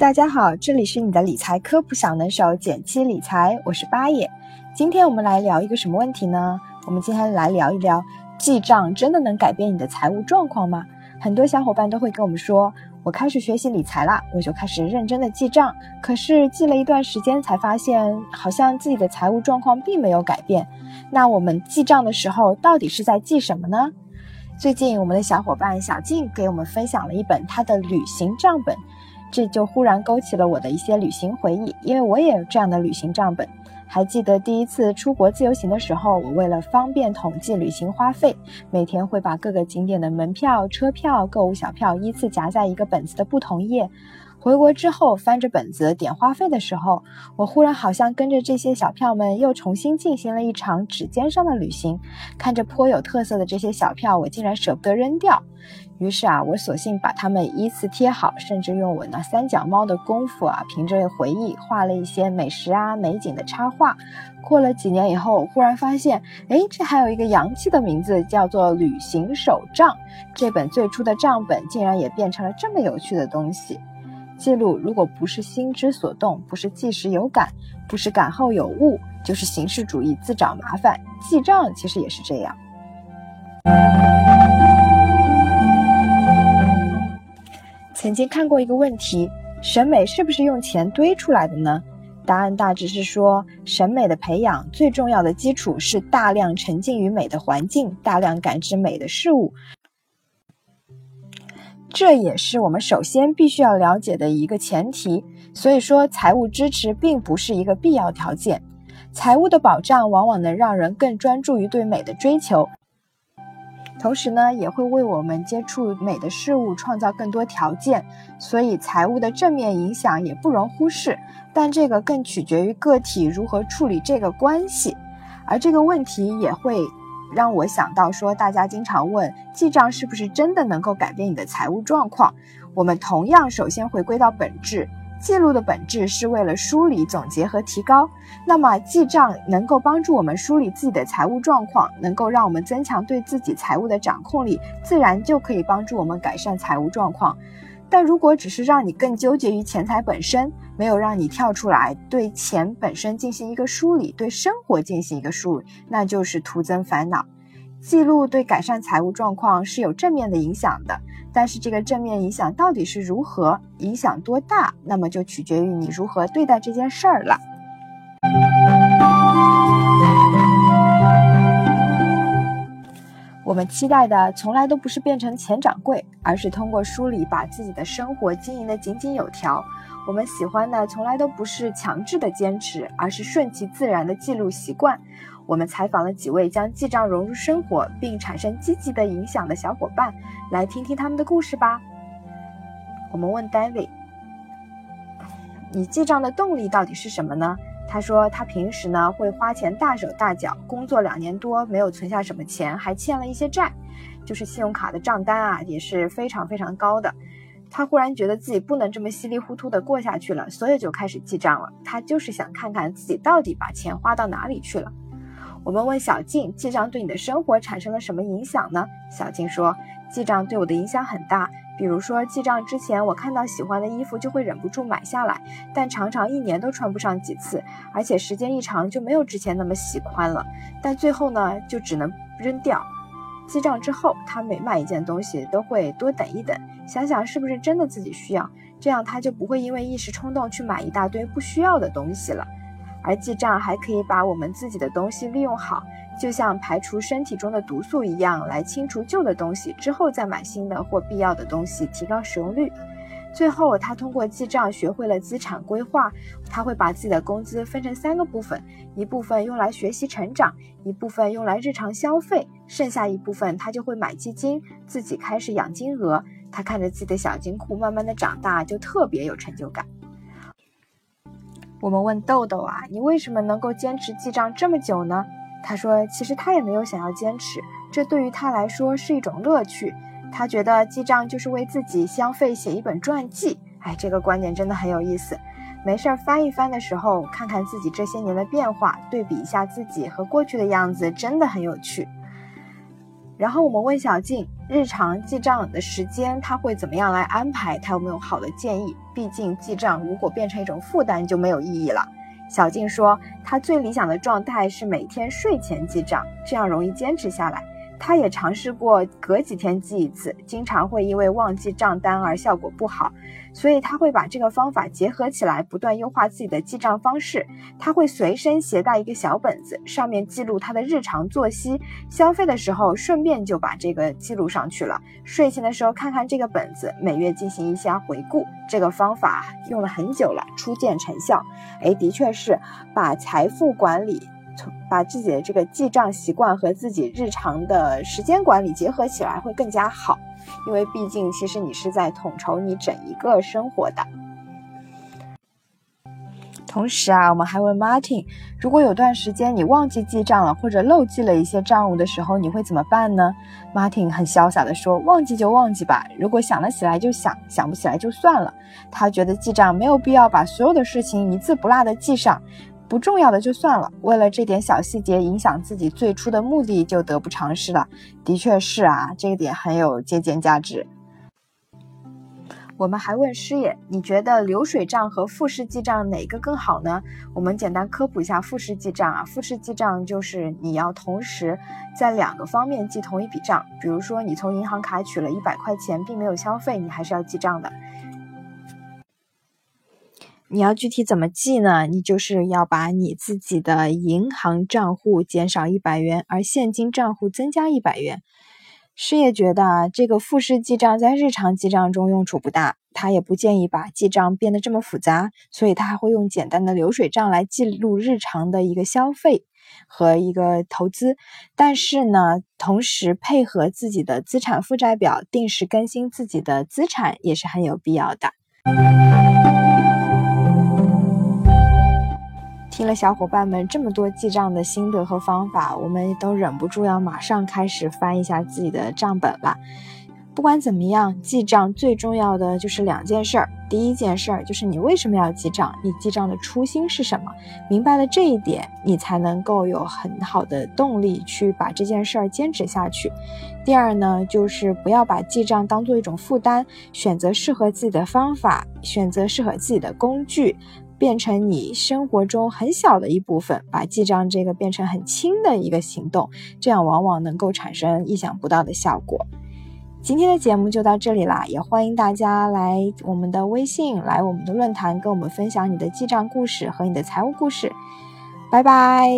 大家好，这里是你的理财科普小能手简七理财，我是八爷。今天我们来聊一个什么问题呢？我们今天来聊一聊，记账真的能改变你的财务状况吗？很多小伙伴都会跟我们说，我开始学习理财了，我就开始认真的记账，可是记了一段时间才发现，好像自己的财务状况并没有改变。那我们记账的时候，到底是在记什么呢？最近我们的小伙伴小静给我们分享了一本她的旅行账本。这就忽然勾起了我的一些旅行回忆，因为我也有这样的旅行账本。还记得第一次出国自由行的时候，我为了方便统计旅行花费，每天会把各个景点的门票、车票、购物小票依次夹在一个本子的不同页。回国之后，翻着本子点花费的时候，我忽然好像跟着这些小票们又重新进行了一场指尖上的旅行。看着颇有特色的这些小票，我竟然舍不得扔掉。于是啊，我索性把它们依次贴好，甚至用我那三脚猫的功夫啊，凭着回忆画了一些美食啊、美景的插画。过了几年以后，我忽然发现，哎，这还有一个洋气的名字，叫做《旅行手账》。这本最初的账本竟然也变成了这么有趣的东西。记录如果不是心之所动，不是即时有感，不是感后有悟，就是形式主义自找麻烦。记账其实也是这样。曾经看过一个问题：审美是不是用钱堆出来的呢？答案大致是说，审美的培养最重要的基础是大量沉浸于美的环境，大量感知美的事物。这也是我们首先必须要了解的一个前提。所以说，财务支持并不是一个必要条件。财务的保障往往能让人更专注于对美的追求，同时呢，也会为我们接触美的事物创造更多条件。所以，财务的正面影响也不容忽视。但这个更取决于个体如何处理这个关系，而这个问题也会。让我想到说，大家经常问记账是不是真的能够改变你的财务状况？我们同样首先回归到本质，记录的本质是为了梳理、总结和提高。那么记账能够帮助我们梳理自己的财务状况，能够让我们增强对自己财务的掌控力，自然就可以帮助我们改善财务状况。但如果只是让你更纠结于钱财本身，没有让你跳出来对钱本身进行一个梳理，对生活进行一个梳理，那就是徒增烦恼。记录对改善财务状况是有正面的影响的，但是这个正面影响到底是如何，影响多大，那么就取决于你如何对待这件事儿了。我们期待的从来都不是变成钱掌柜，而是通过梳理把自己的生活经营的井井有条。我们喜欢的从来都不是强制的坚持，而是顺其自然的记录习惯。我们采访了几位将记账融入生活并产生积极的影响的小伙伴，来听听他们的故事吧。我们问 David：“ 你记账的动力到底是什么呢？”他说他平时呢会花钱大手大脚，工作两年多没有存下什么钱，还欠了一些债，就是信用卡的账单啊也是非常非常高的。他忽然觉得自己不能这么稀里糊涂的过下去了，所以就开始记账了。他就是想看看自己到底把钱花到哪里去了。我们问小静，记账对你的生活产生了什么影响呢？小静说，记账对我的影响很大。比如说，记账之前，我看到喜欢的衣服就会忍不住买下来，但常常一年都穿不上几次，而且时间一长就没有之前那么喜欢了。但最后呢，就只能扔掉。记账之后，他每买一件东西都会多等一等，想想是不是真的自己需要，这样他就不会因为一时冲动去买一大堆不需要的东西了。而记账还可以把我们自己的东西利用好。就像排除身体中的毒素一样，来清除旧的东西之后再买新的或必要的东西，提高使用率。最后，他通过记账学会了资产规划。他会把自己的工资分成三个部分：一部分用来学习成长，一部分用来日常消费，剩下一部分他就会买基金，自己开始养金鹅。他看着自己的小金库慢慢的长大，就特别有成就感。我们问豆豆啊，你为什么能够坚持记账这么久呢？他说：“其实他也没有想要坚持，这对于他来说是一种乐趣。他觉得记账就是为自己消费写一本传记。哎，这个观点真的很有意思。没事儿翻一翻的时候，看看自己这些年的变化，对比一下自己和过去的样子，真的很有趣。”然后我们问小静，日常记账的时间他会怎么样来安排？他有没有好的建议？毕竟记账如果变成一种负担就没有意义了。小静说，她最理想的状态是每天睡前记账，这样容易坚持下来。他也尝试过隔几天记一次，经常会因为忘记账单而效果不好，所以他会把这个方法结合起来，不断优化自己的记账方式。他会随身携带一个小本子，上面记录他的日常作息、消费的时候，顺便就把这个记录上去了。睡前的时候看看这个本子，每月进行一下回顾。这个方法用了很久了，初见成效。哎，的确是把财富管理。把自己的这个记账习惯和自己日常的时间管理结合起来会更加好，因为毕竟其实你是在统筹你整一个生活的。同时啊，我们还问 Martin，如果有段时间你忘记记账了，或者漏记了一些账务的时候，你会怎么办呢？Martin 很潇洒的说：“忘记就忘记吧，如果想得起来就想，想不起来就算了。”他觉得记账没有必要把所有的事情一字不落的记上。不重要的就算了，为了这点小细节影响自己最初的目的，就得不偿失了。的确是啊，这个点很有借鉴价值。我们还问师爷，你觉得流水账和复式记账哪个更好呢？我们简单科普一下复式记账啊，复式记账就是你要同时在两个方面记同一笔账，比如说你从银行卡取了一百块钱，并没有消费，你还是要记账的。你要具体怎么记呢？你就是要把你自己的银行账户减少一百元，而现金账户增加一百元。师爷觉得啊，这个复式记账在日常记账中用处不大，他也不建议把记账变得这么复杂，所以他还会用简单的流水账来记录日常的一个消费和一个投资。但是呢，同时配合自己的资产负债表，定时更新自己的资产也是很有必要的。听了小伙伴们这么多记账的心得和方法，我们都忍不住要马上开始翻一下自己的账本了。不管怎么样，记账最重要的就是两件事儿。第一件事儿就是你为什么要记账，你记账的初心是什么？明白了这一点，你才能够有很好的动力去把这件事儿坚持下去。第二呢，就是不要把记账当做一种负担，选择适合自己的方法，选择适合自己的工具。变成你生活中很小的一部分把记账这个变成很轻的一个行动这样往往能够产生意想不到的效果。今天的节目就到这里啦也欢迎大家来我们的微信来我们的论坛跟我们分享你的记账故事和你的财务故事。拜拜。